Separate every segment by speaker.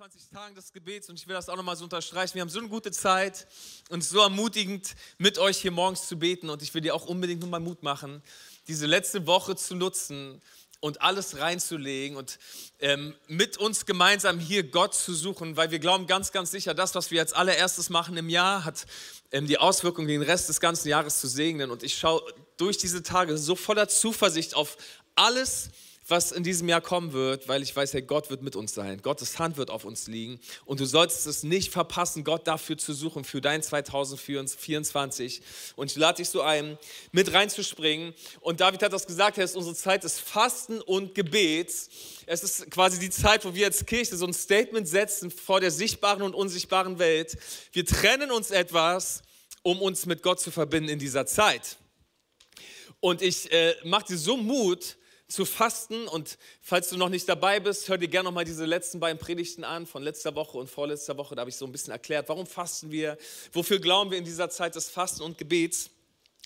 Speaker 1: 21 Tagen des Gebets und ich will das auch nochmal so unterstreichen. Wir haben so eine gute Zeit und so ermutigend, mit euch hier morgens zu beten und ich will dir auch unbedingt nochmal Mut machen, diese letzte Woche zu nutzen und alles reinzulegen und ähm, mit uns gemeinsam hier Gott zu suchen, weil wir glauben ganz, ganz sicher, das, was wir als allererstes machen im Jahr, hat ähm, die Auswirkung, den Rest des ganzen Jahres zu segnen. Und ich schaue durch diese Tage so voller Zuversicht auf alles, was in diesem Jahr kommen wird, weil ich weiß, hey, Gott wird mit uns sein. Gottes Hand wird auf uns liegen. Und du solltest es nicht verpassen, Gott dafür zu suchen, für dein 2024. Und ich lade dich so ein, mit reinzuspringen. Und David hat das gesagt, es ist unsere Zeit des Fasten und Gebets. Es ist quasi die Zeit, wo wir als Kirche so ein Statement setzen vor der sichtbaren und unsichtbaren Welt. Wir trennen uns etwas, um uns mit Gott zu verbinden in dieser Zeit. Und ich äh, mache dir so Mut, zu fasten. Und falls du noch nicht dabei bist, hör dir gerne noch mal diese letzten beiden Predigten an von letzter Woche und vorletzter Woche. Da habe ich so ein bisschen erklärt, warum fasten wir, wofür glauben wir in dieser Zeit des Fasten und Gebets.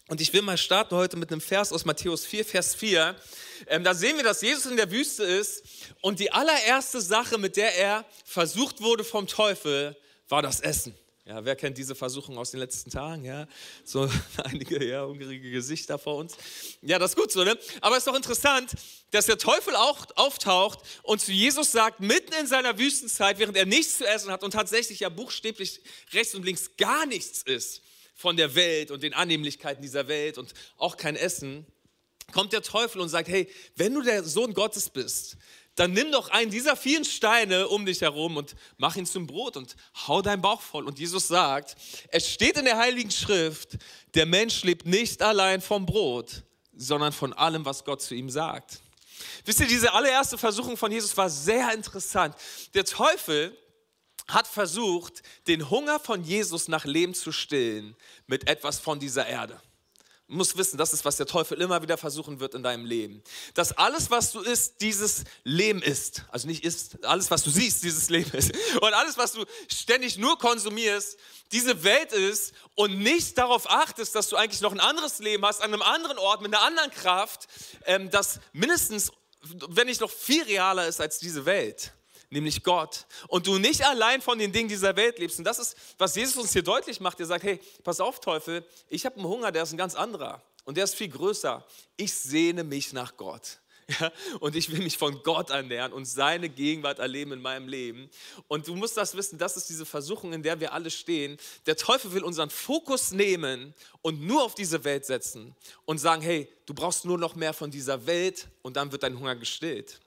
Speaker 1: Und ich will mal starten heute mit einem Vers aus Matthäus 4, Vers 4. Ähm, da sehen wir, dass Jesus in der Wüste ist und die allererste Sache, mit der er versucht wurde vom Teufel, war das Essen. Ja, wer kennt diese Versuchung aus den letzten Tagen? Ja, so einige ja, hungrige Gesichter vor uns. Ja, das ist gut so, ne? Aber es ist doch interessant, dass der Teufel auch auftaucht und zu Jesus sagt, mitten in seiner Wüstenzeit, während er nichts zu essen hat und tatsächlich ja buchstäblich rechts und links gar nichts ist von der Welt und den Annehmlichkeiten dieser Welt und auch kein Essen, kommt der Teufel und sagt, hey, wenn du der Sohn Gottes bist, dann nimm doch einen dieser vielen Steine um dich herum und mach ihn zum Brot und hau deinen Bauch voll. Und Jesus sagt, es steht in der Heiligen Schrift, der Mensch lebt nicht allein vom Brot, sondern von allem, was Gott zu ihm sagt. Wisst ihr, diese allererste Versuchung von Jesus war sehr interessant. Der Teufel hat versucht, den Hunger von Jesus nach Leben zu stillen mit etwas von dieser Erde. Musst wissen, das ist, was der Teufel immer wieder versuchen wird in deinem Leben. Dass alles, was du isst, dieses Leben ist. Also nicht isst, alles, was du siehst, dieses Leben ist. Und alles, was du ständig nur konsumierst, diese Welt ist und nicht darauf achtest, dass du eigentlich noch ein anderes Leben hast, an einem anderen Ort, mit einer anderen Kraft, ähm, das mindestens, wenn nicht noch viel realer ist als diese Welt nämlich Gott. Und du nicht allein von den Dingen dieser Welt lebst. Und das ist, was Jesus uns hier deutlich macht. Er sagt, hey, pass auf, Teufel, ich habe einen Hunger, der ist ein ganz anderer. Und der ist viel größer. Ich sehne mich nach Gott. Ja, und ich will mich von Gott ernähren und seine Gegenwart erleben in meinem Leben. Und du musst das wissen, das ist diese Versuchung, in der wir alle stehen. Der Teufel will unseren Fokus nehmen und nur auf diese Welt setzen und sagen, hey, du brauchst nur noch mehr von dieser Welt und dann wird dein Hunger gestillt.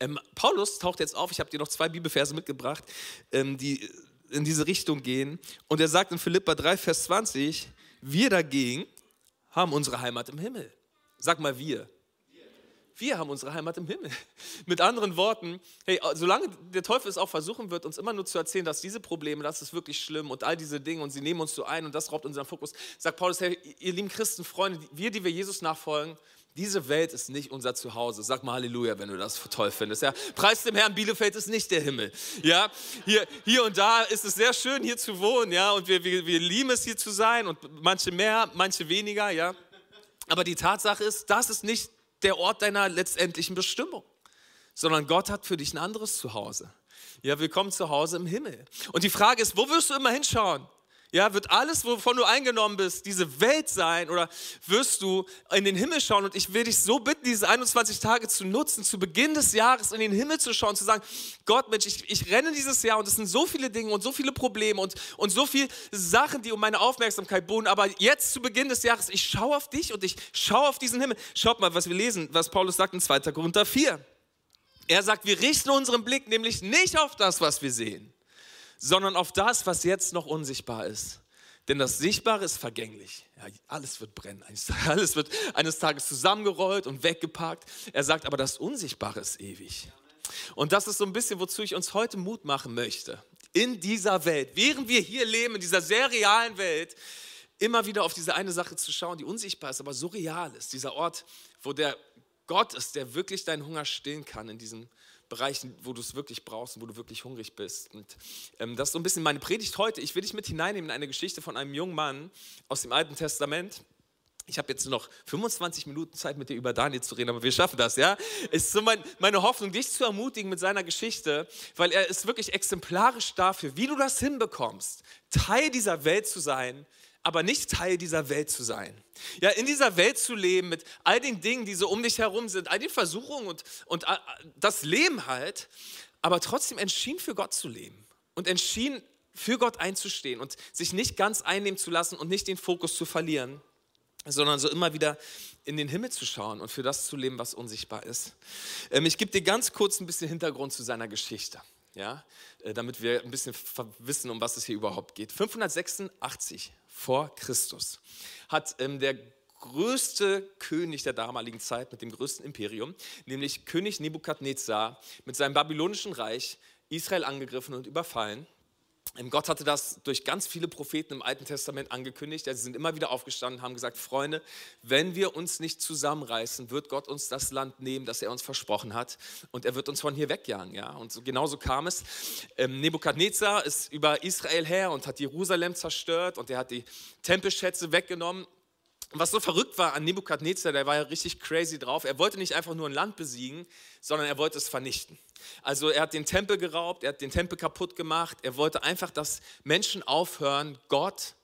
Speaker 1: Ähm, Paulus taucht jetzt auf, ich habe dir noch zwei Bibelverse mitgebracht, ähm, die in diese Richtung gehen. Und er sagt in Philippa 3, Vers 20, wir dagegen haben unsere Heimat im Himmel. Sag mal wir. Wir haben unsere Heimat im Himmel. Mit anderen Worten, hey, solange der Teufel es auch versuchen wird, uns immer nur zu erzählen, dass diese Probleme, das ist wirklich schlimm und all diese Dinge und sie nehmen uns so ein und das raubt unseren Fokus, sagt Paulus, hey, ihr lieben Christen, Freunde, wir, die wir Jesus nachfolgen, diese Welt ist nicht unser Zuhause. Sag mal Halleluja, wenn du das toll findest. Ja, Preis dem Herrn, Bielefeld ist nicht der Himmel. Ja, hier, hier und da ist es sehr schön, hier zu wohnen. Ja, und wir, wir, wir lieben es, hier zu sein. Und manche mehr, manche weniger. Ja, aber die Tatsache ist, das ist nicht der Ort deiner letztendlichen Bestimmung, sondern Gott hat für dich ein anderes Zuhause. Ja, willkommen zu Hause im Himmel. Und die Frage ist, wo wirst du immer hinschauen? Ja, wird alles, wovon du eingenommen bist, diese Welt sein oder wirst du in den Himmel schauen? Und ich will dich so bitten, diese 21 Tage zu nutzen, zu Beginn des Jahres in den Himmel zu schauen, zu sagen, Gott, Mensch, ich, ich renne dieses Jahr und es sind so viele Dinge und so viele Probleme und, und so viele Sachen, die um meine Aufmerksamkeit bohren. Aber jetzt zu Beginn des Jahres, ich schaue auf dich und ich schaue auf diesen Himmel. Schaut mal, was wir lesen, was Paulus sagt in 2. Korinther 4. Er sagt, wir richten unseren Blick nämlich nicht auf das, was wir sehen sondern auf das, was jetzt noch unsichtbar ist. Denn das Sichtbare ist vergänglich. Ja, alles wird brennen. Alles wird eines Tages zusammengerollt und weggepackt. Er sagt aber, das Unsichtbare ist ewig. Und das ist so ein bisschen, wozu ich uns heute Mut machen möchte. In dieser Welt, während wir hier leben, in dieser sehr realen Welt, immer wieder auf diese eine Sache zu schauen, die unsichtbar ist, aber so real ist. Dieser Ort, wo der Gott ist, der wirklich deinen Hunger stillen kann in diesen Bereichen, wo du es wirklich brauchst und wo du wirklich hungrig bist. Und ähm, das ist so ein bisschen meine Predigt heute. Ich will dich mit hineinnehmen in eine Geschichte von einem jungen Mann aus dem Alten Testament. Ich habe jetzt noch 25 Minuten Zeit, mit dir über Daniel zu reden, aber wir schaffen das, ja? Ist so mein, meine Hoffnung, dich zu ermutigen mit seiner Geschichte, weil er ist wirklich exemplarisch dafür, wie du das hinbekommst, Teil dieser Welt zu sein, aber nicht Teil dieser Welt zu sein. Ja, in dieser Welt zu leben mit all den Dingen, die so um dich herum sind, all den Versuchungen und, und äh, das Leben halt, aber trotzdem entschieden für Gott zu leben und entschieden für Gott einzustehen und sich nicht ganz einnehmen zu lassen und nicht den Fokus zu verlieren, sondern so immer wieder in den Himmel zu schauen und für das zu leben, was unsichtbar ist. Ähm, ich gebe dir ganz kurz ein bisschen Hintergrund zu seiner Geschichte ja, äh, damit wir ein bisschen wissen, um was es hier überhaupt geht. 586 vor Christus hat ähm, der größte König der damaligen Zeit mit dem größten Imperium, nämlich König Nebukadnezar mit seinem babylonischen Reich Israel angegriffen und überfallen. Gott hatte das durch ganz viele Propheten im Alten Testament angekündigt. Sie sind immer wieder aufgestanden und haben gesagt, Freunde, wenn wir uns nicht zusammenreißen, wird Gott uns das Land nehmen, das er uns versprochen hat. Und er wird uns von hier wegjagen. Ja? Und so, genauso kam es. Ähm, Nebukadnezar ist über Israel her und hat Jerusalem zerstört und er hat die Tempelschätze weggenommen was so verrückt war an Nebukadnezar, der war ja richtig crazy drauf. Er wollte nicht einfach nur ein Land besiegen, sondern er wollte es vernichten. Also er hat den Tempel geraubt, er hat den Tempel kaputt gemacht. Er wollte einfach, dass Menschen aufhören, Gott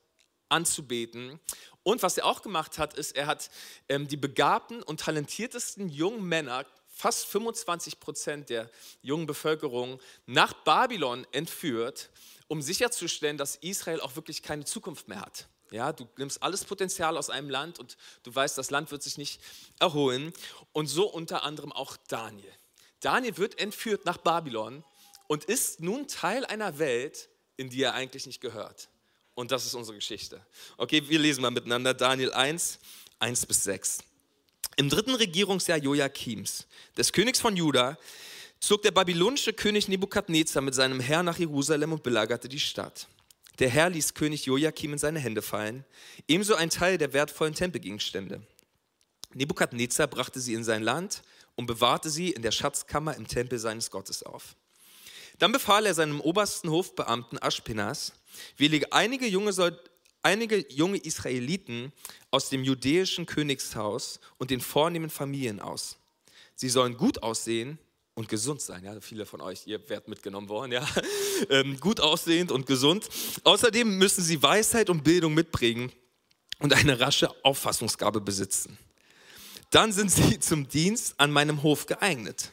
Speaker 1: anzubeten. Und was er auch gemacht hat, ist, er hat ähm, die begabten und talentiertesten jungen Männer, fast 25 Prozent der jungen Bevölkerung, nach Babylon entführt, um sicherzustellen, dass Israel auch wirklich keine Zukunft mehr hat. Ja, du nimmst alles Potenzial aus einem Land und du weißt, das Land wird sich nicht erholen. Und so unter anderem auch Daniel. Daniel wird entführt nach Babylon und ist nun Teil einer Welt, in die er eigentlich nicht gehört. Und das ist unsere Geschichte. Okay, wir lesen mal miteinander Daniel 1, 1 bis 6. Im dritten Regierungsjahr Joachims, des Königs von Juda, zog der babylonische König Nebukadnezar mit seinem Herr nach Jerusalem und belagerte die Stadt. Der Herr ließ König Joachim in seine Hände fallen, ebenso ein Teil der wertvollen Tempelgegenstände. Nebukadnezar brachte sie in sein Land und bewahrte sie in der Schatzkammer im Tempel seines Gottes auf. Dann befahl er seinem obersten Hofbeamten Aschpenas, wähle einige junge, einige junge Israeliten aus dem judäischen Königshaus und den vornehmen Familien aus. Sie sollen gut aussehen und gesund sein. Ja, viele von euch, ihr werdet mitgenommen worden, ja. Ähm, gut aussehend und gesund. Außerdem müssen sie Weisheit und Bildung mitbringen und eine rasche Auffassungsgabe besitzen. Dann sind sie zum Dienst an meinem Hof geeignet.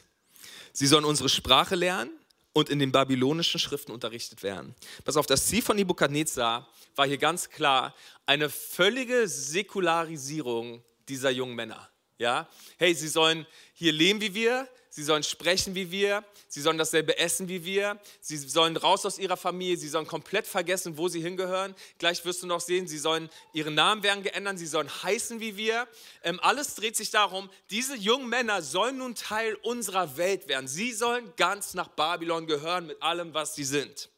Speaker 1: Sie sollen unsere Sprache lernen und in den babylonischen Schriften unterrichtet werden. Pass auf, das Ziel von Nebukadnezar war hier ganz klar eine völlige Säkularisierung dieser jungen Männer. Ja? Hey, sie sollen hier leben wie wir, sie sollen sprechen wie wir, sie sollen dasselbe essen wie wir, sie sollen raus aus ihrer Familie, sie sollen komplett vergessen, wo sie hingehören. Gleich wirst du noch sehen, sie sollen, ihre Namen werden geändert, sie sollen heißen wie wir. Ähm, alles dreht sich darum, diese jungen Männer sollen nun Teil unserer Welt werden. Sie sollen ganz nach Babylon gehören mit allem, was sie sind.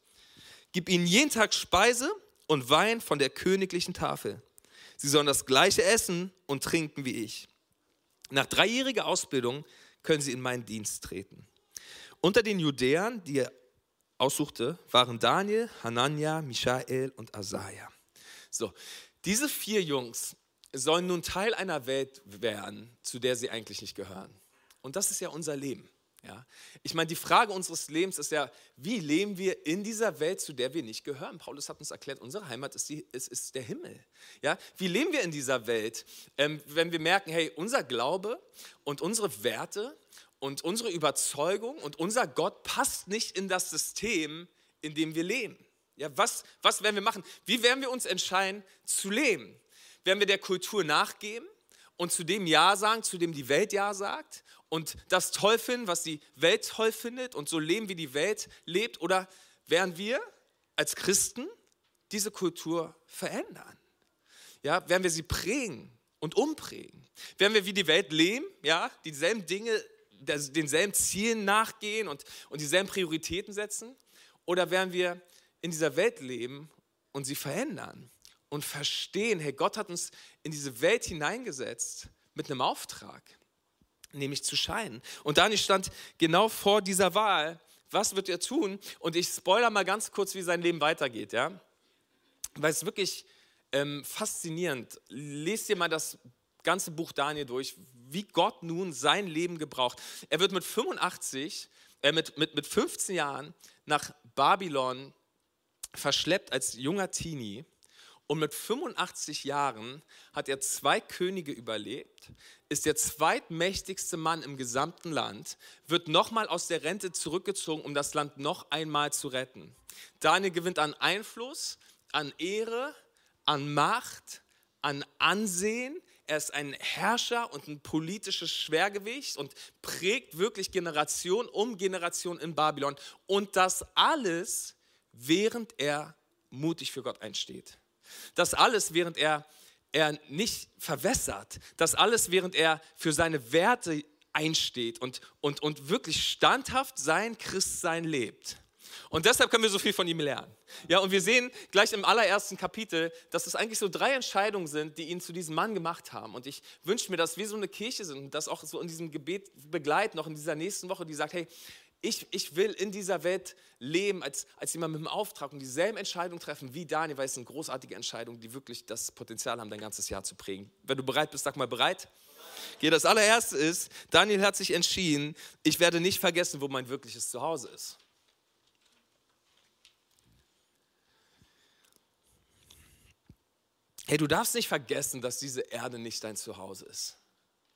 Speaker 1: Gib ihnen jeden Tag Speise und Wein von der königlichen Tafel. Sie sollen das gleiche essen und trinken wie ich. Nach dreijähriger Ausbildung können sie in meinen Dienst treten. Unter den Judäern, die er aussuchte, waren Daniel, Hanania, Michael und Asaja. So, diese vier Jungs sollen nun Teil einer Welt werden, zu der sie eigentlich nicht gehören. Und das ist ja unser Leben. Ja? Ich meine, die Frage unseres Lebens ist ja, wie leben wir in dieser Welt, zu der wir nicht gehören? Paulus hat uns erklärt, unsere Heimat ist, die, ist, ist der Himmel. Ja? Wie leben wir in dieser Welt, ähm, wenn wir merken, hey, unser Glaube und unsere Werte und unsere Überzeugung und unser Gott passt nicht in das System, in dem wir leben? Ja, was, was werden wir machen? Wie werden wir uns entscheiden zu leben? Werden wir der Kultur nachgeben und zu dem Ja sagen, zu dem die Welt Ja sagt? Und das toll finden, was die Welt toll findet und so leben, wie die Welt lebt? Oder werden wir als Christen diese Kultur verändern? Ja, werden wir sie prägen und umprägen? Werden wir wie die Welt leben? Ja, dieselben Dinge, denselben Zielen nachgehen und, und dieselben Prioritäten setzen? Oder werden wir in dieser Welt leben und sie verändern und verstehen, hey, Gott hat uns in diese Welt hineingesetzt mit einem Auftrag, nämlich zu scheinen. Und Daniel stand genau vor dieser Wahl, was wird er tun? Und ich spoiler mal ganz kurz, wie sein Leben weitergeht, ja? Weil es wirklich ähm, faszinierend. Lest dir mal das ganze Buch Daniel durch, wie Gott nun sein Leben gebraucht. Er wird mit 85, äh, mit, mit, mit 15 Jahren nach Babylon verschleppt als junger Teenie. Und mit 85 Jahren hat er zwei Könige überlebt, ist der zweitmächtigste Mann im gesamten Land, wird nochmal aus der Rente zurückgezogen, um das Land noch einmal zu retten. Daniel gewinnt an Einfluss, an Ehre, an Macht, an Ansehen. Er ist ein Herrscher und ein politisches Schwergewicht und prägt wirklich Generation um Generation in Babylon. Und das alles, während er mutig für Gott einsteht. Das alles, während er, er nicht verwässert. Das alles, während er für seine Werte einsteht und, und, und wirklich standhaft sein Christsein lebt. Und deshalb können wir so viel von ihm lernen. Ja, und wir sehen gleich im allerersten Kapitel, dass es eigentlich so drei Entscheidungen sind, die ihn zu diesem Mann gemacht haben. Und ich wünsche mir, dass wir so eine Kirche sind und das auch so in diesem Gebet begleiten, noch in dieser nächsten Woche, die sagt, hey, ich, ich will in dieser Welt leben als, als jemand mit einem Auftrag und dieselben Entscheidungen treffen wie Daniel, weil es sind großartige Entscheidungen, die wirklich das Potenzial haben, dein ganzes Jahr zu prägen. Wenn du bereit bist, sag mal bereit. Okay, das allererste ist, Daniel hat sich entschieden, ich werde nicht vergessen, wo mein wirkliches Zuhause ist. Hey, du darfst nicht vergessen, dass diese Erde nicht dein Zuhause ist.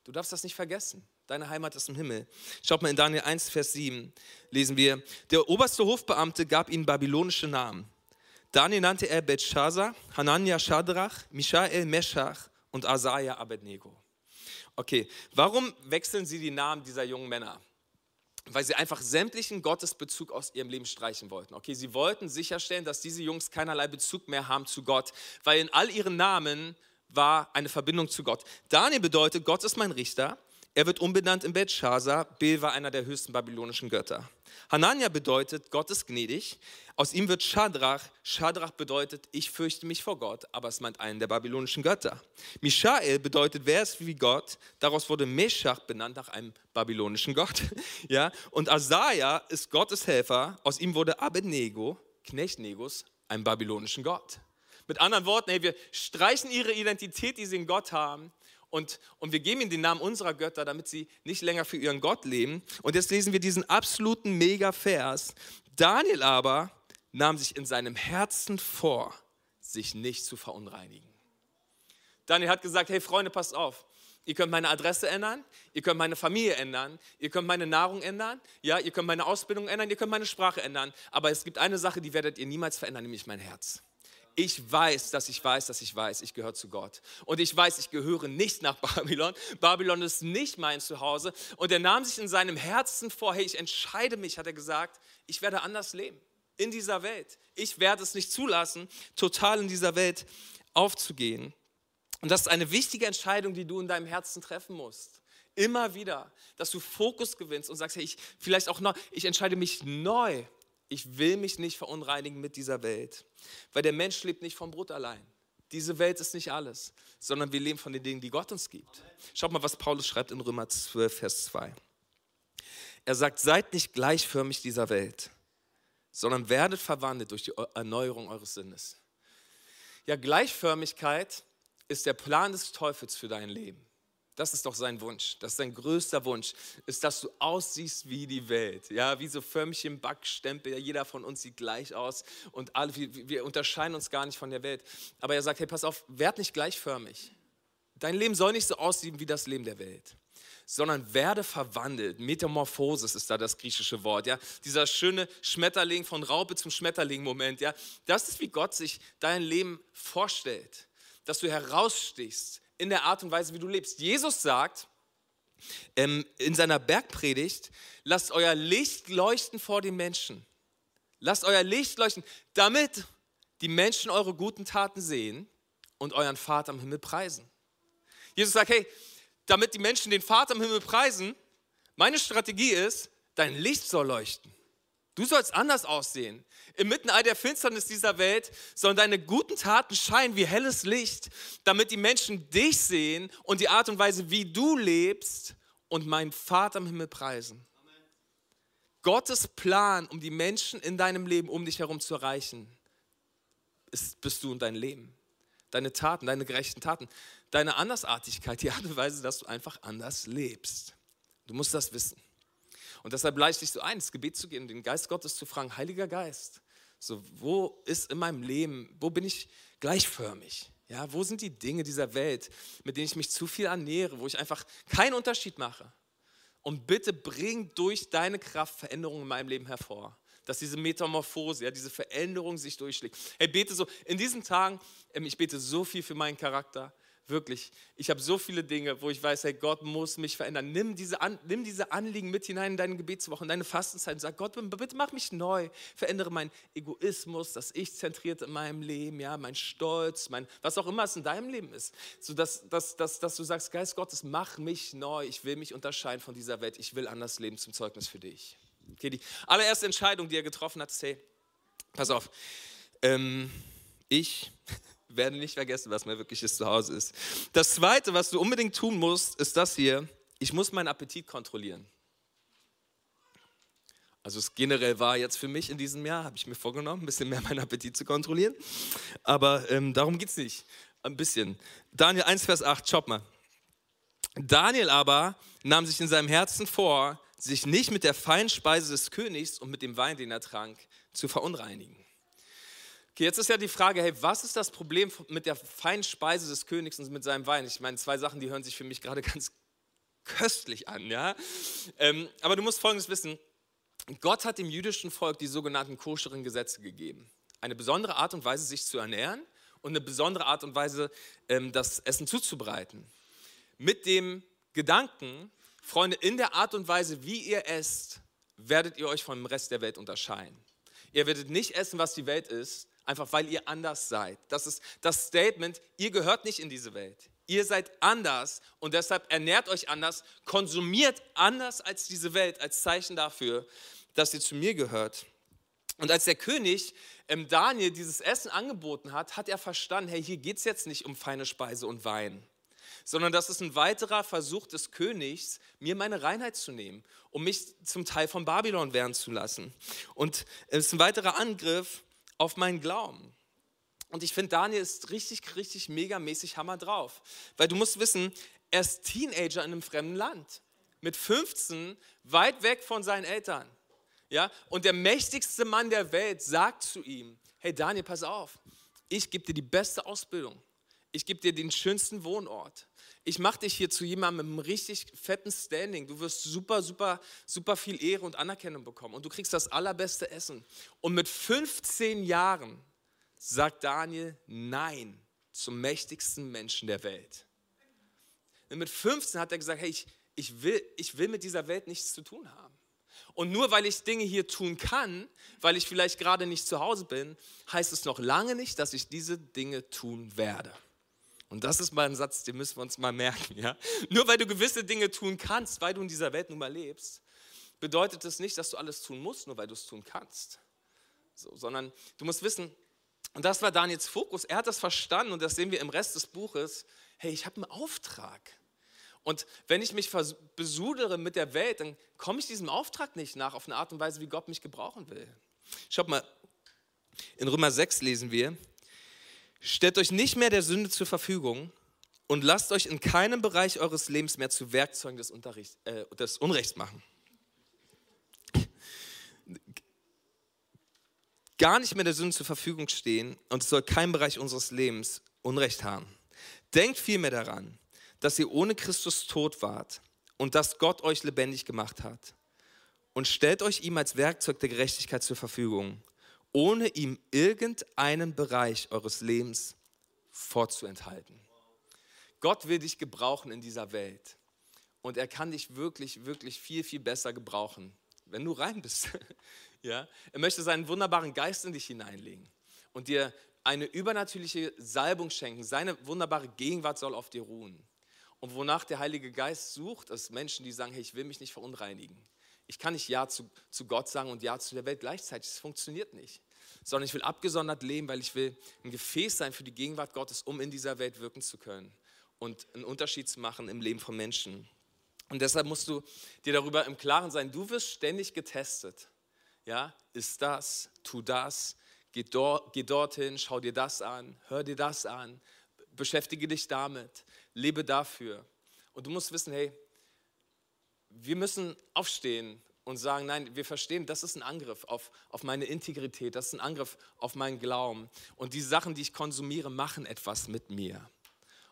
Speaker 1: Du darfst das nicht vergessen. Deine Heimat ist im Himmel. Schaut mal in Daniel 1, Vers 7 lesen wir, der oberste Hofbeamte gab ihnen babylonische Namen. Daniel nannte er Belshazzar, Hanania Shadrach, Mishael Meshach und Asaja Abednego. Okay, warum wechseln sie die Namen dieser jungen Männer? weil sie einfach sämtlichen Gottesbezug aus ihrem Leben streichen wollten. Okay, sie wollten sicherstellen, dass diese Jungs keinerlei Bezug mehr haben zu Gott, weil in all ihren Namen war eine Verbindung zu Gott. Daniel bedeutet, Gott ist mein Richter. Er wird umbenannt in Belshazzar. Bel war einer der höchsten babylonischen Götter. Hanania bedeutet, Gott ist gnädig. Aus ihm wird Shadrach. Shadrach bedeutet, ich fürchte mich vor Gott, aber es meint einen der babylonischen Götter. Mishael bedeutet, wer ist wie Gott. Daraus wurde Meshach benannt nach einem babylonischen Gott. Ja? Und Asaja ist Gottes Helfer. Aus ihm wurde Abednego, Knecht Negus, ein babylonischen Gott. Mit anderen Worten, hey, wir streichen ihre Identität, die sie in Gott haben, und, und wir geben ihnen den Namen unserer Götter, damit sie nicht länger für ihren Gott leben. Und jetzt lesen wir diesen absoluten Mega-Vers. Daniel aber nahm sich in seinem Herzen vor, sich nicht zu verunreinigen. Daniel hat gesagt, hey Freunde, passt auf. Ihr könnt meine Adresse ändern, ihr könnt meine Familie ändern, ihr könnt meine Nahrung ändern, ja, ihr könnt meine Ausbildung ändern, ihr könnt meine Sprache ändern. Aber es gibt eine Sache, die werdet ihr niemals verändern, nämlich mein Herz. Ich weiß, dass ich weiß, dass ich weiß, ich gehöre zu Gott. Und ich weiß, ich gehöre nicht nach Babylon. Babylon ist nicht mein Zuhause. Und er nahm sich in seinem Herzen vor, hey, ich entscheide mich, hat er gesagt, ich werde anders leben in dieser Welt. Ich werde es nicht zulassen, total in dieser Welt aufzugehen. Und das ist eine wichtige Entscheidung, die du in deinem Herzen treffen musst. Immer wieder, dass du Fokus gewinnst und sagst, hey, ich vielleicht auch noch, ich entscheide mich neu ich will mich nicht verunreinigen mit dieser Welt, weil der Mensch lebt nicht vom Brot allein. Diese Welt ist nicht alles, sondern wir leben von den Dingen, die Gott uns gibt. Schaut mal, was Paulus schreibt in Römer 12, Vers 2. Er sagt, seid nicht gleichförmig dieser Welt, sondern werdet verwandelt durch die Erneuerung eures Sinnes. Ja, Gleichförmigkeit ist der Plan des Teufels für dein Leben. Das ist doch sein Wunsch. Das ist sein größter Wunsch, ist, dass du aussiehst wie die Welt. Ja, wie so Förmchen, Backstempel. Jeder von uns sieht gleich aus und alle, wir, wir unterscheiden uns gar nicht von der Welt. Aber er sagt, hey, pass auf, werd nicht gleichförmig. Dein Leben soll nicht so aussehen wie das Leben der Welt sondern werde verwandelt. Metamorphosis ist da das griechische Wort. Ja? Dieser schöne Schmetterling von Raupe zum Schmetterling-Moment. Ja? Das ist, wie Gott sich dein Leben vorstellt. Dass du herausstichst, in der Art und Weise, wie du lebst. Jesus sagt ähm, in seiner Bergpredigt, lasst euer Licht leuchten vor den Menschen. Lasst euer Licht leuchten, damit die Menschen eure guten Taten sehen und euren Vater im Himmel preisen. Jesus sagt, hey, damit die Menschen den Vater im Himmel preisen, meine Strategie ist, dein Licht soll leuchten. Du sollst anders aussehen. Inmitten all der Finsternis dieser Welt sollen deine guten Taten scheinen wie helles Licht, damit die Menschen dich sehen und die Art und Weise, wie du lebst und meinen Vater im Himmel preisen. Amen. Gottes Plan, um die Menschen in deinem Leben um dich herum zu erreichen, ist, bist du und dein Leben. Deine Taten, deine gerechten Taten, deine Andersartigkeit, die Art und Weise, dass du einfach anders lebst. Du musst das wissen. Und deshalb lade ich dich so ein, ins Gebet zu gehen, den Geist Gottes zu fragen, Heiliger Geist, so, wo ist in meinem Leben, wo bin ich gleichförmig? Ja, wo sind die Dinge dieser Welt, mit denen ich mich zu viel ernähre, wo ich einfach keinen Unterschied mache? Und bitte bring durch deine Kraft Veränderungen in meinem Leben hervor. Dass diese Metamorphose, ja, diese Veränderung sich durchschlägt. Hey, bete so, in diesen Tagen, ähm, ich bete so viel für meinen Charakter. Wirklich, ich habe so viele Dinge, wo ich weiß, hey, Gott muss mich verändern. Nimm diese, An nimm diese Anliegen mit hinein in deine Gebetswoche, in deine Fastenzeit und sag, Gott, bitte mach mich neu. Verändere meinen Egoismus, das Ich zentriert in meinem Leben, ja, mein Stolz, mein, was auch immer es in deinem Leben ist. So dass, dass, dass, dass du sagst, Geist Gottes, mach mich neu. Ich will mich unterscheiden von dieser Welt. Ich will anders leben zum Zeugnis für dich. Okay, die allererste Entscheidung, die er getroffen hat, ist, hey, pass auf, ähm, ich werde nicht vergessen, was mein wirkliches Zuhause ist. Das Zweite, was du unbedingt tun musst, ist das hier. Ich muss meinen Appetit kontrollieren. Also es generell war jetzt für mich in diesem Jahr, habe ich mir vorgenommen, ein bisschen mehr meinen Appetit zu kontrollieren. Aber ähm, darum geht es nicht. Ein bisschen. Daniel 1, Vers 8, schaut mal. Daniel aber nahm sich in seinem Herzen vor, sich nicht mit der feinen Speise des Königs und mit dem Wein, den er trank, zu verunreinigen. Okay, jetzt ist ja die Frage, hey, was ist das Problem mit der feinen Speise des Königs und mit seinem Wein? Ich meine, zwei Sachen, die hören sich für mich gerade ganz köstlich an, ja. Ähm, aber du musst Folgendes wissen: Gott hat dem jüdischen Volk die sogenannten koscheren Gesetze gegeben. Eine besondere Art und Weise, sich zu ernähren und eine besondere Art und Weise, ähm, das Essen zuzubereiten. Mit dem Gedanken, Freunde, in der Art und Weise, wie ihr esst, werdet ihr euch vom Rest der Welt unterscheiden. Ihr werdet nicht essen, was die Welt ist, einfach weil ihr anders seid. Das ist das Statement, ihr gehört nicht in diese Welt. Ihr seid anders und deshalb ernährt euch anders, konsumiert anders als diese Welt, als Zeichen dafür, dass ihr zu mir gehört. Und als der König ähm, Daniel dieses Essen angeboten hat, hat er verstanden, hey, hier geht es jetzt nicht um feine Speise und Wein, sondern das ist ein weiterer Versuch des Königs, mir meine Reinheit zu nehmen, um mich zum Teil von Babylon werden zu lassen. Und es ist ein weiterer Angriff auf meinen Glauben. Und ich finde, Daniel ist richtig, richtig megamäßig hammer drauf. Weil du musst wissen, er ist Teenager in einem fremden Land. Mit 15, weit weg von seinen Eltern. Ja? Und der mächtigste Mann der Welt sagt zu ihm, hey Daniel, pass auf, ich gebe dir die beste Ausbildung. Ich gebe dir den schönsten Wohnort ich mache dich hier zu jemandem mit einem richtig fetten Standing. Du wirst super, super, super viel Ehre und Anerkennung bekommen und du kriegst das allerbeste Essen. Und mit 15 Jahren sagt Daniel Nein zum mächtigsten Menschen der Welt. Und mit 15 hat er gesagt, hey, ich, ich, will, ich will mit dieser Welt nichts zu tun haben. Und nur weil ich Dinge hier tun kann, weil ich vielleicht gerade nicht zu Hause bin, heißt es noch lange nicht, dass ich diese Dinge tun werde. Und das ist mal ein Satz, den müssen wir uns mal merken. Ja? Nur weil du gewisse Dinge tun kannst, weil du in dieser Welt nun mal lebst, bedeutet das nicht, dass du alles tun musst, nur weil du es tun kannst. So, sondern du musst wissen, und das war Daniels Fokus, er hat das verstanden und das sehen wir im Rest des Buches, hey, ich habe einen Auftrag. Und wenn ich mich besudere mit der Welt, dann komme ich diesem Auftrag nicht nach auf eine Art und Weise, wie Gott mich gebrauchen will. Schaut mal, in Römer 6 lesen wir, Stellt euch nicht mehr der Sünde zur Verfügung und lasst euch in keinem Bereich eures Lebens mehr zu Werkzeugen des, äh, des Unrechts machen. Gar nicht mehr der Sünde zur Verfügung stehen und es soll kein Bereich unseres Lebens Unrecht haben. Denkt vielmehr daran, dass ihr ohne Christus tot wart und dass Gott euch lebendig gemacht hat. Und stellt euch ihm als Werkzeug der Gerechtigkeit zur Verfügung ohne ihm irgendeinen Bereich eures Lebens vorzuenthalten. Gott will dich gebrauchen in dieser Welt. Und er kann dich wirklich, wirklich viel, viel besser gebrauchen, wenn du rein bist. ja? Er möchte seinen wunderbaren Geist in dich hineinlegen und dir eine übernatürliche Salbung schenken. Seine wunderbare Gegenwart soll auf dir ruhen. Und wonach der Heilige Geist sucht, ist Menschen, die sagen, hey, ich will mich nicht verunreinigen. Ich kann nicht Ja zu, zu Gott sagen und Ja zu der Welt gleichzeitig. Das funktioniert nicht. Sondern ich will abgesondert leben, weil ich will ein Gefäß sein für die Gegenwart Gottes, um in dieser Welt wirken zu können und einen Unterschied zu machen im Leben von Menschen. Und deshalb musst du dir darüber im Klaren sein, du wirst ständig getestet. Ja, ist das, tu das, geh, dort, geh dorthin, schau dir das an, hör dir das an, beschäftige dich damit, lebe dafür. Und du musst wissen, hey, wir müssen aufstehen und sagen, nein, wir verstehen, das ist ein Angriff auf, auf meine Integrität, das ist ein Angriff auf meinen Glauben. Und die Sachen, die ich konsumiere, machen etwas mit mir.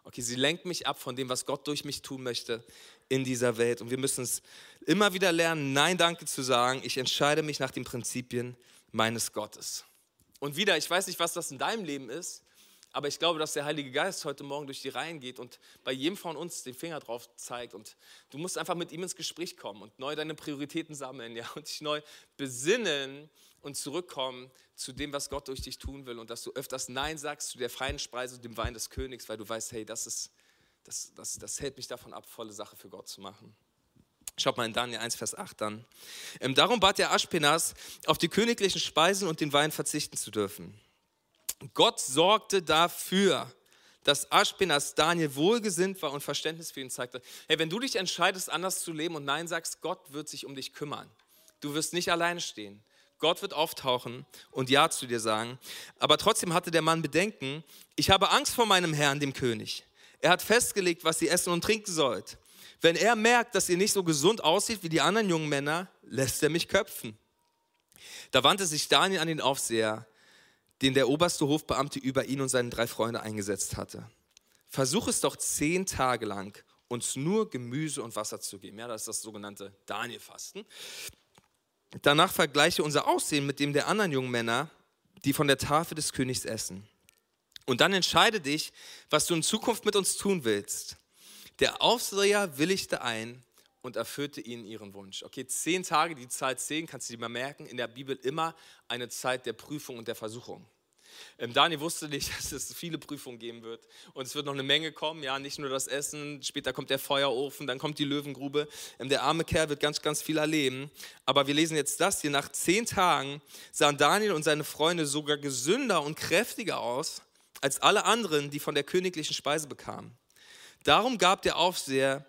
Speaker 1: Okay, sie lenkt mich ab von dem, was Gott durch mich tun möchte in dieser Welt. Und wir müssen es immer wieder lernen, Nein, danke zu sagen. Ich entscheide mich nach den Prinzipien meines Gottes. Und wieder, ich weiß nicht, was das in deinem Leben ist, aber ich glaube, dass der Heilige Geist heute Morgen durch die Reihen geht und bei jedem von uns den Finger drauf zeigt. Und du musst einfach mit ihm ins Gespräch kommen und neu deine Prioritäten sammeln ja, und dich neu besinnen und zurückkommen zu dem, was Gott durch dich tun will. Und dass du öfters Nein sagst zu der freien Speise und dem Wein des Königs, weil du weißt, hey, das, ist, das, das, das hält mich davon ab, volle Sache für Gott zu machen. Schaut mal in Daniel 1, Vers 8 an. Ähm, darum bat der Aschpenas, auf die königlichen Speisen und den Wein verzichten zu dürfen. Gott sorgte dafür, dass Aschpenas Daniel wohlgesinnt war und Verständnis für ihn zeigte. Hey, wenn du dich entscheidest, anders zu leben und Nein sagst, Gott wird sich um dich kümmern. Du wirst nicht alleine stehen. Gott wird auftauchen und Ja zu dir sagen. Aber trotzdem hatte der Mann Bedenken. Ich habe Angst vor meinem Herrn, dem König. Er hat festgelegt, was ihr essen und trinken sollt. Wenn er merkt, dass ihr nicht so gesund aussieht wie die anderen jungen Männer, lässt er mich köpfen. Da wandte sich Daniel an den Aufseher den der oberste Hofbeamte über ihn und seine drei Freunde eingesetzt hatte. Versuch es doch zehn Tage lang, uns nur Gemüse und Wasser zu geben. Ja, das ist das sogenannte Daniel-Fasten. Danach vergleiche unser Aussehen mit dem der anderen jungen Männer, die von der Tafel des Königs essen. Und dann entscheide dich, was du in Zukunft mit uns tun willst. Der Aufseher willigte ein und erfüllte ihnen ihren Wunsch. Okay, zehn Tage, die Zahl zehn, kannst du dir mal merken, in der Bibel immer eine Zeit der Prüfung und der Versuchung. Ähm, Daniel wusste nicht, dass es viele Prüfungen geben wird. Und es wird noch eine Menge kommen. Ja, nicht nur das Essen, später kommt der Feuerofen, dann kommt die Löwengrube. Ähm, der arme Kerl wird ganz, ganz viel erleben. Aber wir lesen jetzt das hier. Nach zehn Tagen sahen Daniel und seine Freunde sogar gesünder und kräftiger aus als alle anderen, die von der königlichen Speise bekamen. Darum gab der Aufseher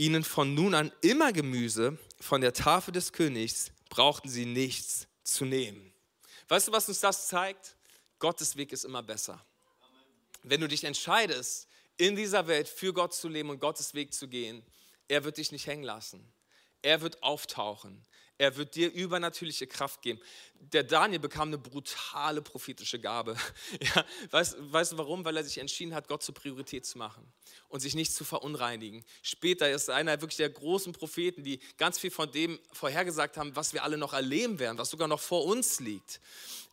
Speaker 1: ihnen von nun an immer Gemüse, von der Tafel des Königs brauchten sie nichts zu nehmen. Weißt du, was uns das zeigt? Gottes Weg ist immer besser. Wenn du dich entscheidest, in dieser Welt für Gott zu leben und Gottes Weg zu gehen, er wird dich nicht hängen lassen. Er wird auftauchen. Er wird dir übernatürliche Kraft geben. Der Daniel bekam eine brutale prophetische Gabe. Ja, weißt, weißt du warum? Weil er sich entschieden hat, Gott zur Priorität zu machen und sich nicht zu verunreinigen. Später ist einer wirklich der großen Propheten, die ganz viel von dem vorhergesagt haben, was wir alle noch erleben werden, was sogar noch vor uns liegt.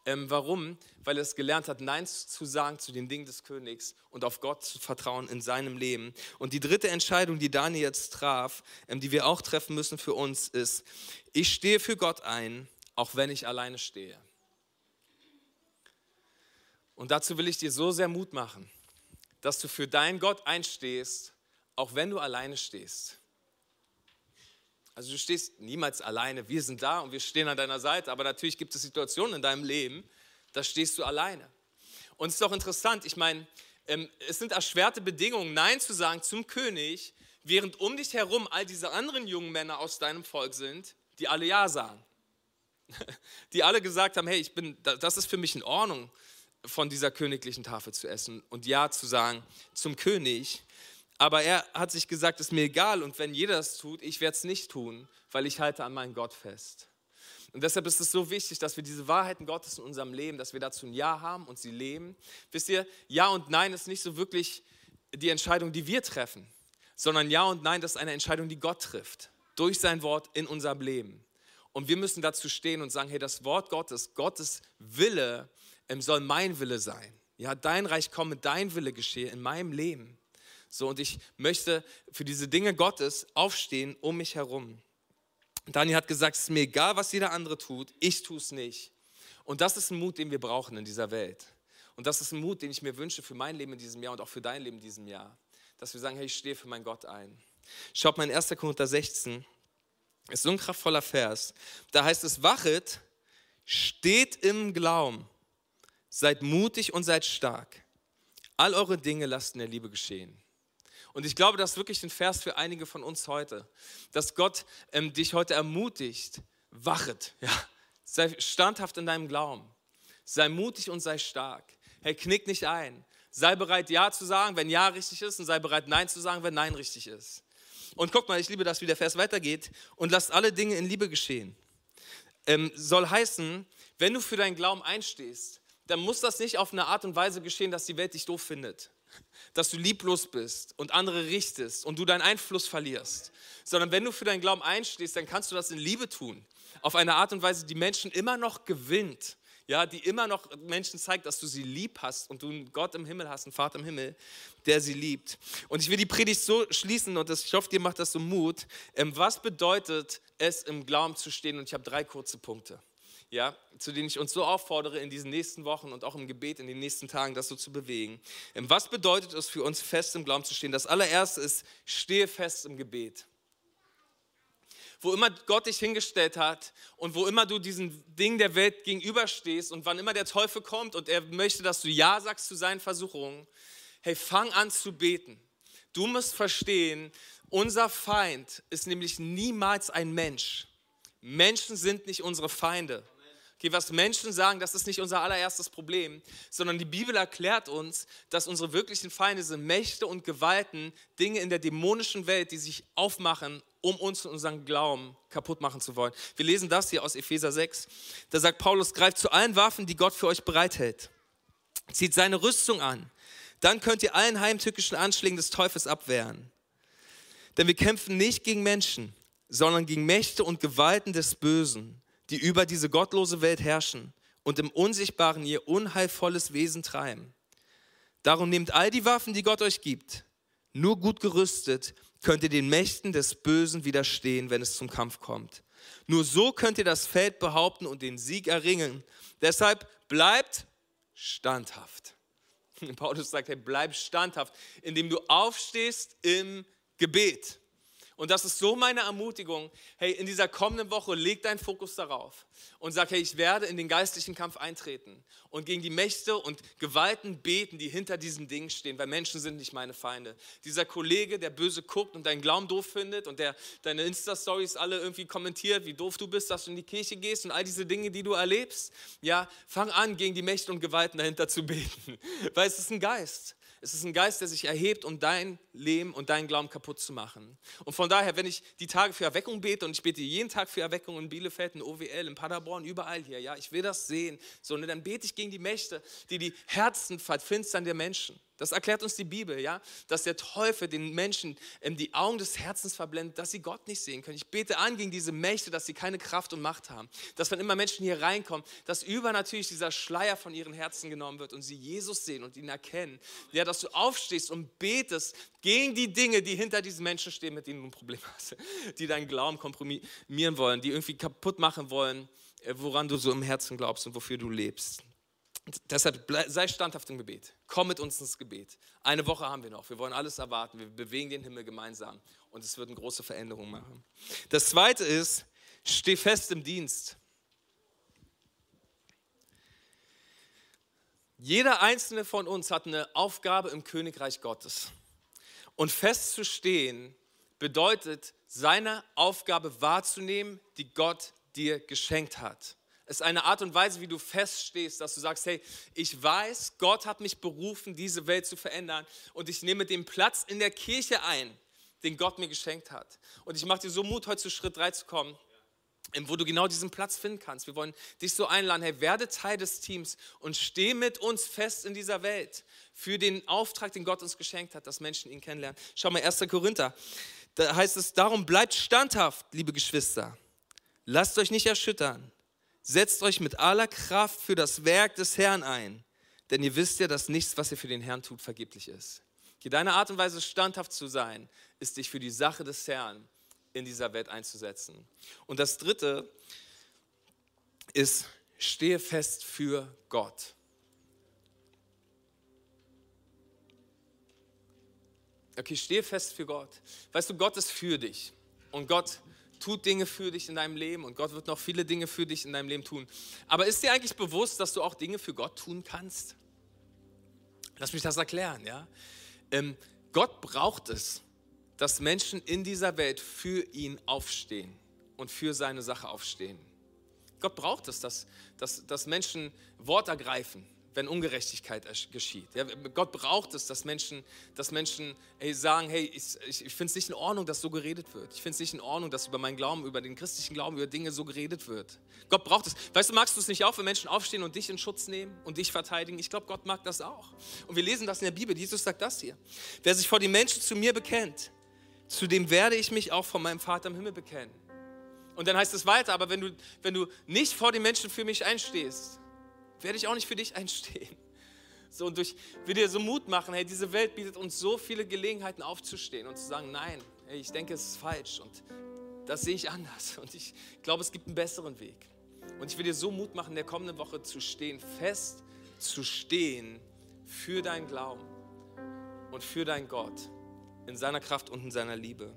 Speaker 1: Ähm, warum? Weil er es gelernt hat, Nein zu sagen zu den Dingen des Königs und auf Gott zu vertrauen in seinem Leben. Und die dritte Entscheidung, die Daniel jetzt traf, ähm, die wir auch treffen müssen für uns, ist, ich stehe für Gott ein, auch wenn ich alleine stehe. Und dazu will ich dir so sehr Mut machen, dass du für deinen Gott einstehst, auch wenn du alleine stehst. Also du stehst niemals alleine. Wir sind da und wir stehen an deiner Seite. Aber natürlich gibt es Situationen in deinem Leben, da stehst du alleine. Und es ist doch interessant, ich meine, ähm, es sind erschwerte Bedingungen, Nein zu sagen zum König, während um dich herum all diese anderen jungen Männer aus deinem Volk sind, die alle Ja sagen. Die alle gesagt haben, hey, ich bin, das ist für mich in Ordnung, von dieser königlichen Tafel zu essen und Ja zu sagen zum König. Aber er hat sich gesagt, es ist mir egal und wenn jeder das tut, ich werde es nicht tun, weil ich halte an meinen Gott fest. Und deshalb ist es so wichtig, dass wir diese Wahrheiten Gottes in unserem Leben, dass wir dazu ein Ja haben und sie leben. Wisst ihr, Ja und Nein ist nicht so wirklich die Entscheidung, die wir treffen, sondern Ja und Nein, das ist eine Entscheidung, die Gott trifft, durch sein Wort in unserem Leben. Und wir müssen dazu stehen und sagen, hey, das Wort Gottes, Gottes Wille ähm, soll mein Wille sein. Ja, dein Reich komme, dein Wille geschehe in meinem Leben. So, und ich möchte für diese Dinge Gottes aufstehen um mich herum. Daniel hat gesagt, es ist mir egal, was jeder andere tut, ich tue es nicht. Und das ist ein Mut, den wir brauchen in dieser Welt. Und das ist ein Mut, den ich mir wünsche für mein Leben in diesem Jahr und auch für dein Leben in diesem Jahr. Dass wir sagen, hey, ich stehe für meinen Gott ein. Schaut mal in 1. Korinther 16, ist so ein kraftvoller Vers. Da heißt es, wachet, steht im Glauben, seid mutig und seid stark. All eure Dinge lasst in der Liebe geschehen. Und ich glaube, das ist wirklich ein Vers für einige von uns heute, dass Gott ähm, dich heute ermutigt, wachet, ja, sei standhaft in deinem Glauben, sei mutig und sei stark. Hey, knick nicht ein. Sei bereit, Ja zu sagen, wenn Ja richtig ist, und sei bereit, Nein zu sagen, wenn Nein richtig ist. Und guck mal, ich liebe das, wie der Vers weitergeht. Und lasst alle Dinge in Liebe geschehen. Ähm, soll heißen, wenn du für deinen Glauben einstehst, dann muss das nicht auf eine Art und Weise geschehen, dass die Welt dich doof findet. Dass du lieblos bist und andere richtest und du deinen Einfluss verlierst. Sondern wenn du für deinen Glauben einstehst, dann kannst du das in Liebe tun. Auf eine Art und Weise, die Menschen immer noch gewinnt ja, die immer noch Menschen zeigt, dass du sie lieb hast und du einen Gott im Himmel hast, einen Vater im Himmel, der sie liebt. Und ich will die Predigt so schließen und das, ich hoffe, dir macht das so Mut. Ähm, was bedeutet es, im Glauben zu stehen? Und ich habe drei kurze Punkte, ja, zu denen ich uns so auffordere, in diesen nächsten Wochen und auch im Gebet in den nächsten Tagen das so zu bewegen. Ähm, was bedeutet es für uns, fest im Glauben zu stehen? Das allererste ist, stehe fest im Gebet wo immer Gott dich hingestellt hat und wo immer du diesen Ding der Welt gegenüberstehst und wann immer der Teufel kommt und er möchte, dass du Ja sagst zu seinen Versuchungen, hey, fang an zu beten. Du musst verstehen, unser Feind ist nämlich niemals ein Mensch. Menschen sind nicht unsere Feinde. Okay, was Menschen sagen, das ist nicht unser allererstes Problem, sondern die Bibel erklärt uns, dass unsere wirklichen Feinde sind Mächte und Gewalten, Dinge in der dämonischen Welt, die sich aufmachen, um uns und unseren Glauben kaputt machen zu wollen. Wir lesen das hier aus Epheser 6. Da sagt Paulus, greift zu allen Waffen, die Gott für euch bereithält. Zieht seine Rüstung an. Dann könnt ihr allen heimtückischen Anschlägen des Teufels abwehren. Denn wir kämpfen nicht gegen Menschen, sondern gegen Mächte und Gewalten des Bösen, die über diese gottlose Welt herrschen und im Unsichtbaren ihr unheilvolles Wesen treiben. Darum nehmt all die Waffen, die Gott euch gibt, nur gut gerüstet könnt ihr den Mächten des Bösen widerstehen, wenn es zum Kampf kommt. Nur so könnt ihr das Feld behaupten und den Sieg erringen. Deshalb bleibt standhaft. Paulus sagt, hey, bleib standhaft, indem du aufstehst im Gebet. Und das ist so meine Ermutigung. Hey, in dieser kommenden Woche leg deinen Fokus darauf und sag, hey, ich werde in den geistlichen Kampf eintreten und gegen die Mächte und Gewalten beten, die hinter diesen Dingen stehen, weil Menschen sind nicht meine Feinde. Dieser Kollege, der böse guckt und deinen Glauben doof findet und der deine Insta-Stories alle irgendwie kommentiert, wie doof du bist, dass du in die Kirche gehst und all diese Dinge, die du erlebst, ja, fang an, gegen die Mächte und Gewalten dahinter zu beten, weil es ist ein Geist. Es ist ein Geist, der sich erhebt, um dein Leben und deinen Glauben kaputt zu machen. Und von daher, wenn ich die Tage für Erweckung bete und ich bete jeden Tag für Erweckung in Bielefeld, in OWL, in Paderborn, überall hier, ja, ich will das sehen, so, ne, dann bete ich gegen die Mächte, die die Herzen verfinstern der Menschen. Das erklärt uns die Bibel, ja, dass der Teufel den Menschen ähm, die Augen des Herzens verblendet, dass sie Gott nicht sehen können. Ich bete an gegen diese Mächte, dass sie keine Kraft und Macht haben. Dass wenn immer Menschen hier reinkommen, dass über natürlich dieser Schleier von ihren Herzen genommen wird und sie Jesus sehen und ihn erkennen. Ja, dass du aufstehst und betest gegen die Dinge, die hinter diesen Menschen stehen, mit denen du ein Problem hast, die deinen Glauben kompromittieren wollen, die irgendwie kaputt machen wollen, äh, woran du so im Herzen glaubst und wofür du lebst. Deshalb sei standhaft im Gebet. Komm mit uns ins Gebet. Eine Woche haben wir noch. Wir wollen alles erwarten. Wir bewegen den Himmel gemeinsam. Und es wird eine große Veränderung machen. Das zweite ist, steh fest im Dienst. Jeder einzelne von uns hat eine Aufgabe im Königreich Gottes. Und festzustehen bedeutet, seine Aufgabe wahrzunehmen, die Gott dir geschenkt hat ist eine Art und Weise, wie du feststehst, dass du sagst, hey, ich weiß, Gott hat mich berufen, diese Welt zu verändern und ich nehme den Platz in der Kirche ein, den Gott mir geschenkt hat. Und ich mache dir so Mut, heute zu Schritt 3 zu kommen, wo du genau diesen Platz finden kannst. Wir wollen dich so einladen, hey, werde Teil des Teams und steh mit uns fest in dieser Welt für den Auftrag, den Gott uns geschenkt hat, dass Menschen ihn kennenlernen. Schau mal, 1. Korinther, da heißt es, darum bleibt standhaft, liebe Geschwister. Lasst euch nicht erschüttern Setzt euch mit aller Kraft für das Werk des Herrn ein, denn ihr wisst ja, dass nichts, was ihr für den Herrn tut, vergeblich ist. Deine Art und Weise, standhaft zu sein, ist dich für die Sache des Herrn in dieser Welt einzusetzen. Und das Dritte ist, stehe fest für Gott. Okay, stehe fest für Gott. Weißt du, Gott ist für dich. Und Gott tut Dinge für dich in deinem Leben und Gott wird noch viele Dinge für dich in deinem Leben tun. Aber ist dir eigentlich bewusst, dass du auch Dinge für Gott tun kannst? Lass mich das erklären, ja. Ähm, Gott braucht es, dass Menschen in dieser Welt für ihn aufstehen und für seine Sache aufstehen. Gott braucht es, dass, dass, dass Menschen Wort ergreifen, wenn Ungerechtigkeit geschieht. Ja, Gott braucht es, dass Menschen, dass Menschen hey, sagen, hey, ich, ich, finde es nicht in Ordnung, dass so geredet wird. Ich finde es nicht in Ordnung, dass über meinen Glauben, über den christlichen Glauben, über Dinge so geredet wird. Gott braucht es. Weißt du, magst du es nicht auch, wenn Menschen aufstehen und dich in Schutz nehmen und dich verteidigen? Ich glaube, Gott mag das auch. Und wir lesen das in der Bibel. Jesus sagt das hier. Wer sich vor den Menschen zu mir bekennt, zu dem werde ich mich auch von meinem Vater im Himmel bekennen. Und dann heißt es weiter, aber wenn du, wenn du nicht vor den Menschen für mich einstehst, werde ich auch nicht für dich einstehen. So, und durch, will dir so Mut machen, hey, diese Welt bietet uns so viele Gelegenheiten aufzustehen und zu sagen, nein, hey, ich denke, es ist falsch und das sehe ich anders und ich glaube, es gibt einen besseren Weg. Und ich will dir so Mut machen, in der kommenden Woche zu stehen, fest zu stehen für deinen Glauben und für deinen Gott in seiner Kraft und in seiner Liebe.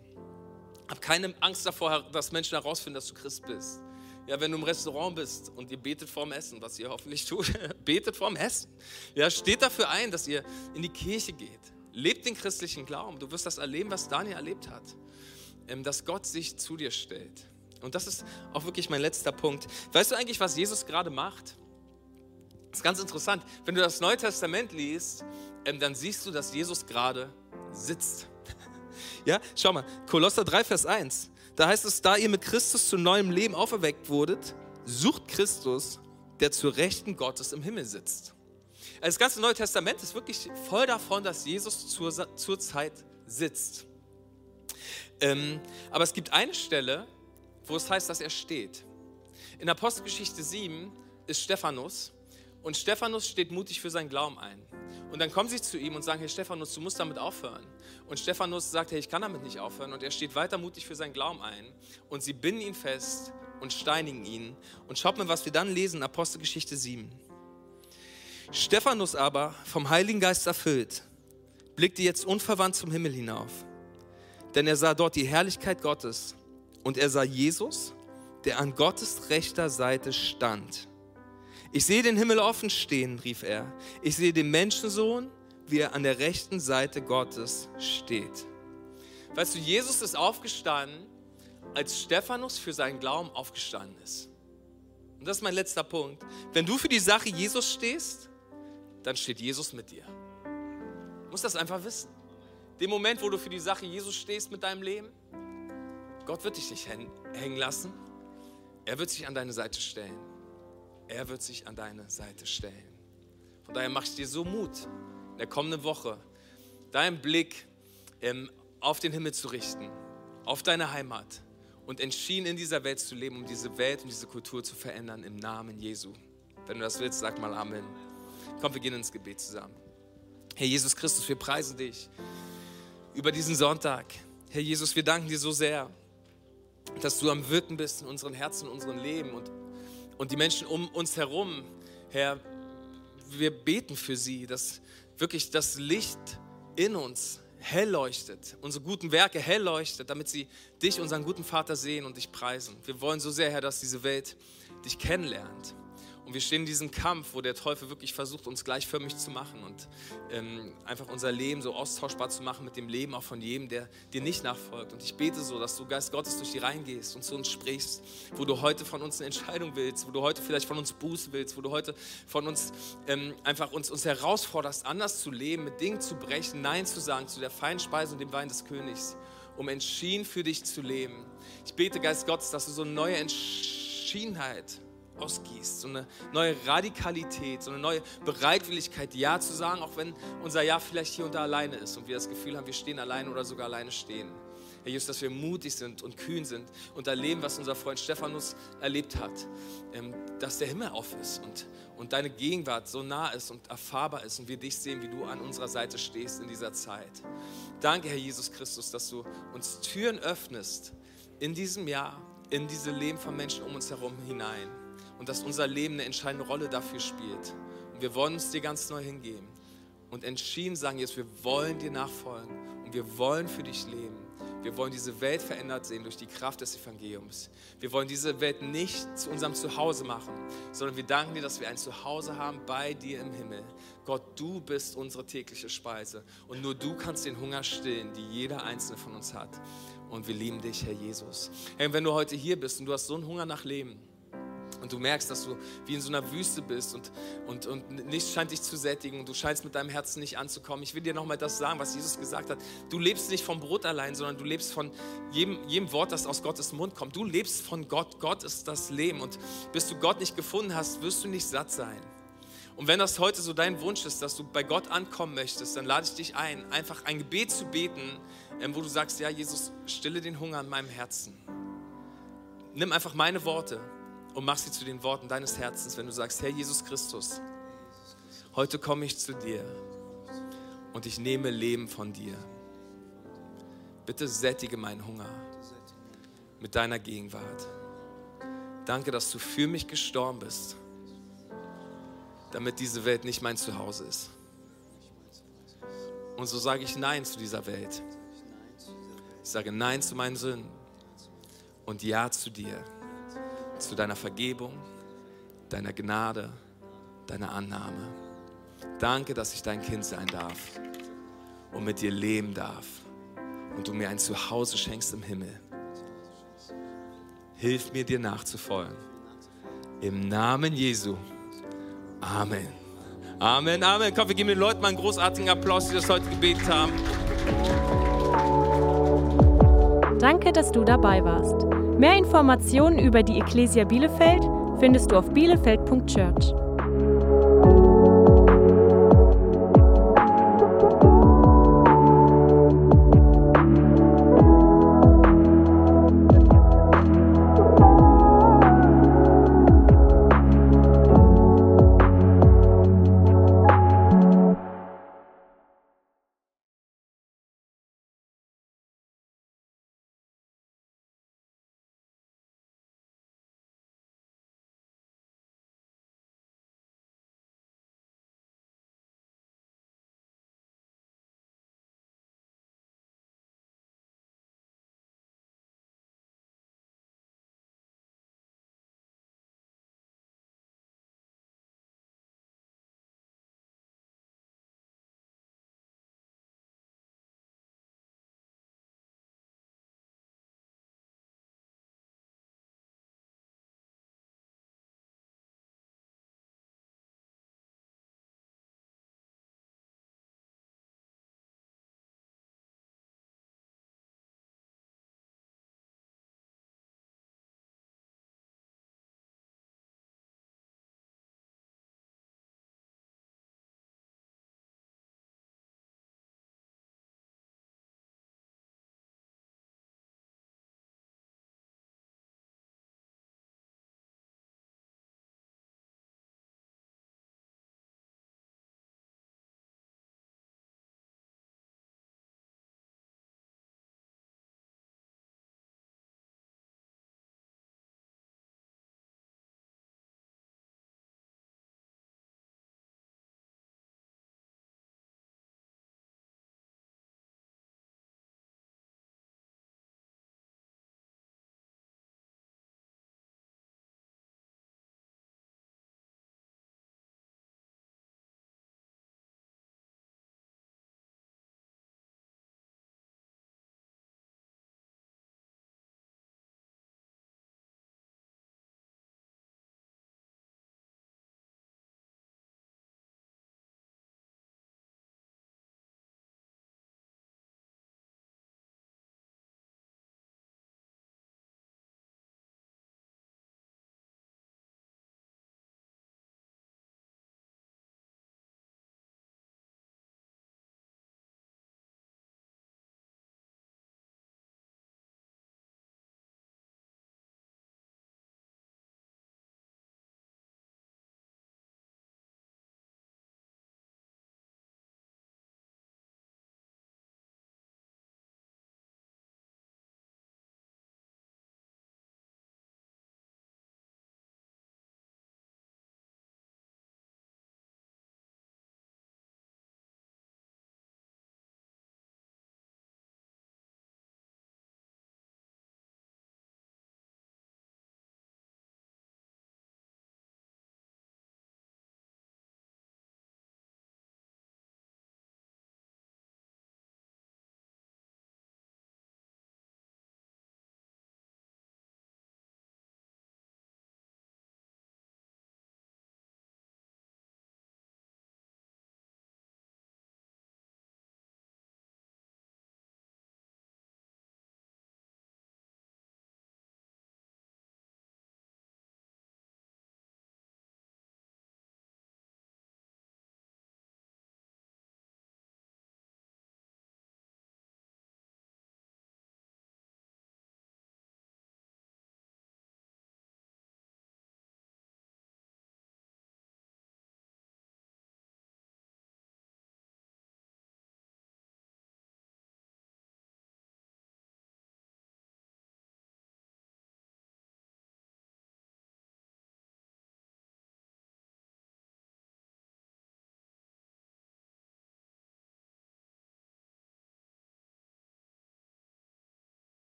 Speaker 1: Hab keine Angst davor, dass Menschen herausfinden, dass du Christ bist. Ja, wenn du im Restaurant bist und ihr betet vorm Essen, was ihr hoffentlich tut, betet vorm Essen. Ja, steht dafür ein, dass ihr in die Kirche geht. Lebt den christlichen Glauben. Du wirst das erleben, was Daniel erlebt hat. Ähm, dass Gott sich zu dir stellt. Und das ist auch wirklich mein letzter Punkt. Weißt du eigentlich, was Jesus gerade macht? Das ist ganz interessant. Wenn du das Neue Testament liest, ähm, dann siehst du, dass Jesus gerade sitzt. Ja, schau mal, Kolosser 3, Vers 1. Da heißt es, da ihr mit Christus zu neuem Leben auferweckt wurdet, sucht Christus, der zur Rechten Gottes im Himmel sitzt. Das ganze Neue Testament ist wirklich voll davon, dass Jesus zur, zur Zeit sitzt. Ähm, aber es gibt eine Stelle, wo es heißt, dass er steht. In Apostelgeschichte 7 ist Stephanus und Stephanus steht mutig für seinen Glauben ein. Und dann kommen sie zu ihm und sagen, hey Stephanus, du musst damit aufhören. Und Stephanus sagt, hey, ich kann damit nicht aufhören. Und er steht weiter mutig für seinen Glauben ein. Und sie binden ihn fest und steinigen ihn. Und schaut mal, was wir dann lesen, Apostelgeschichte 7. Stephanus aber, vom Heiligen Geist erfüllt, blickte jetzt unverwandt zum Himmel hinauf. Denn er sah dort die Herrlichkeit Gottes. Und er sah Jesus, der an Gottes rechter Seite stand ich sehe den Himmel offen stehen, rief er. Ich sehe den Menschensohn, wie er an der rechten Seite Gottes steht. Weißt du, Jesus ist aufgestanden, als Stephanus für seinen Glauben aufgestanden ist. Und das ist mein letzter Punkt. Wenn du für die Sache Jesus stehst, dann steht Jesus mit dir. Du musst das einfach wissen. Dem Moment, wo du für die Sache Jesus stehst mit deinem Leben, Gott wird dich nicht hängen lassen. Er wird sich an deine Seite stellen. Er wird sich an deine Seite stellen. Von daher mache ich dir so Mut, in der kommenden Woche deinen Blick ähm, auf den Himmel zu richten, auf deine Heimat und entschieden in dieser Welt zu leben, um diese Welt und diese Kultur zu verändern im Namen Jesu. Wenn du das willst, sag mal Amen. Komm, wir gehen ins Gebet zusammen. Herr Jesus Christus, wir preisen dich über diesen Sonntag. Herr Jesus, wir danken dir so sehr, dass du am Wirken bist in unseren Herzen, in unserem Leben und und die Menschen um uns herum, Herr, wir beten für sie, dass wirklich das Licht in uns hell leuchtet, unsere guten Werke hell leuchtet, damit sie dich, unseren guten Vater, sehen und dich preisen. Wir wollen so sehr, Herr, dass diese Welt dich kennenlernt. Und wir stehen in diesem Kampf, wo der Teufel wirklich versucht, uns gleichförmig zu machen und ähm, einfach unser Leben so austauschbar zu machen mit dem Leben auch von jedem, der dir nicht nachfolgt. Und ich bete so, dass du Geist Gottes durch die Reihen gehst und zu uns sprichst, wo du heute von uns eine Entscheidung willst, wo du heute vielleicht von uns Buß willst, wo du heute von uns ähm, einfach uns, uns herausforderst, anders zu leben, mit Dingen zu brechen, Nein zu sagen zu der feinen Speise und dem Wein des Königs, um entschieden für dich zu leben. Ich bete, Geist Gottes, dass du so eine neue Entschiedenheit ausgießt, so eine neue Radikalität, so eine neue Bereitwilligkeit, Ja zu sagen, auch wenn unser Ja vielleicht hier und da alleine ist und wir das Gefühl haben, wir stehen alleine oder sogar alleine stehen. Herr Jesus, dass wir mutig sind und kühn sind und erleben, was unser Freund Stephanus erlebt hat, ähm, dass der Himmel auf ist und, und deine Gegenwart so nah ist und erfahrbar ist und wir dich sehen, wie du an unserer Seite stehst in dieser Zeit. Danke, Herr Jesus Christus, dass du uns Türen öffnest in diesem Jahr, in diese Leben von Menschen um uns herum hinein und dass unser Leben eine entscheidende Rolle dafür spielt. Und wir wollen uns dir ganz neu hingeben und entschieden sagen, jetzt wir wollen dir nachfolgen und wir wollen für dich leben Wir wollen diese Welt verändert sehen durch die Kraft des Evangeliums. Wir wollen diese Welt nicht zu unserem Zuhause machen, sondern wir danken dir, dass wir ein Zuhause haben bei dir im Himmel. Gott, du bist unsere tägliche Speise und nur du kannst den Hunger stillen, die jeder einzelne von uns hat. Und wir lieben dich, Herr Jesus. Hey, wenn du heute hier bist und du hast so einen Hunger nach Leben, und du merkst, dass du wie in so einer Wüste bist und, und, und nichts scheint dich zu sättigen und du scheinst mit deinem Herzen nicht anzukommen. Ich will dir nochmal das sagen, was Jesus gesagt hat. Du lebst nicht vom Brot allein, sondern du lebst von jedem, jedem Wort, das aus Gottes Mund kommt. Du lebst von Gott. Gott ist das Leben. Und bis du Gott nicht gefunden hast, wirst du nicht satt sein. Und wenn das heute so dein Wunsch ist, dass du bei Gott ankommen möchtest, dann lade ich dich ein, einfach ein Gebet zu beten, ähm, wo du sagst, ja Jesus, stille den Hunger an meinem Herzen. Nimm einfach meine Worte und mach sie zu den Worten deines Herzens, wenn du sagst, Herr Jesus Christus, heute komme ich zu dir und ich nehme Leben von dir. Bitte sättige meinen Hunger mit deiner Gegenwart. Danke, dass du für mich gestorben bist, damit diese Welt nicht mein Zuhause ist. Und so sage ich Nein zu dieser Welt. Ich sage Nein zu meinen Sünden und Ja zu dir zu deiner Vergebung, deiner Gnade, deiner Annahme. Danke, dass ich dein Kind sein darf und mit dir leben darf und du mir ein Zuhause schenkst im Himmel. Hilf mir, dir nachzufolgen. Im Namen Jesu. Amen. Amen, Amen. Komm, wir geben den Leuten mal einen großartigen Applaus, die das heute gebetet haben.
Speaker 2: Danke, dass du dabei warst. Mehr Informationen über die Ecclesia Bielefeld findest du auf bielefeld.church.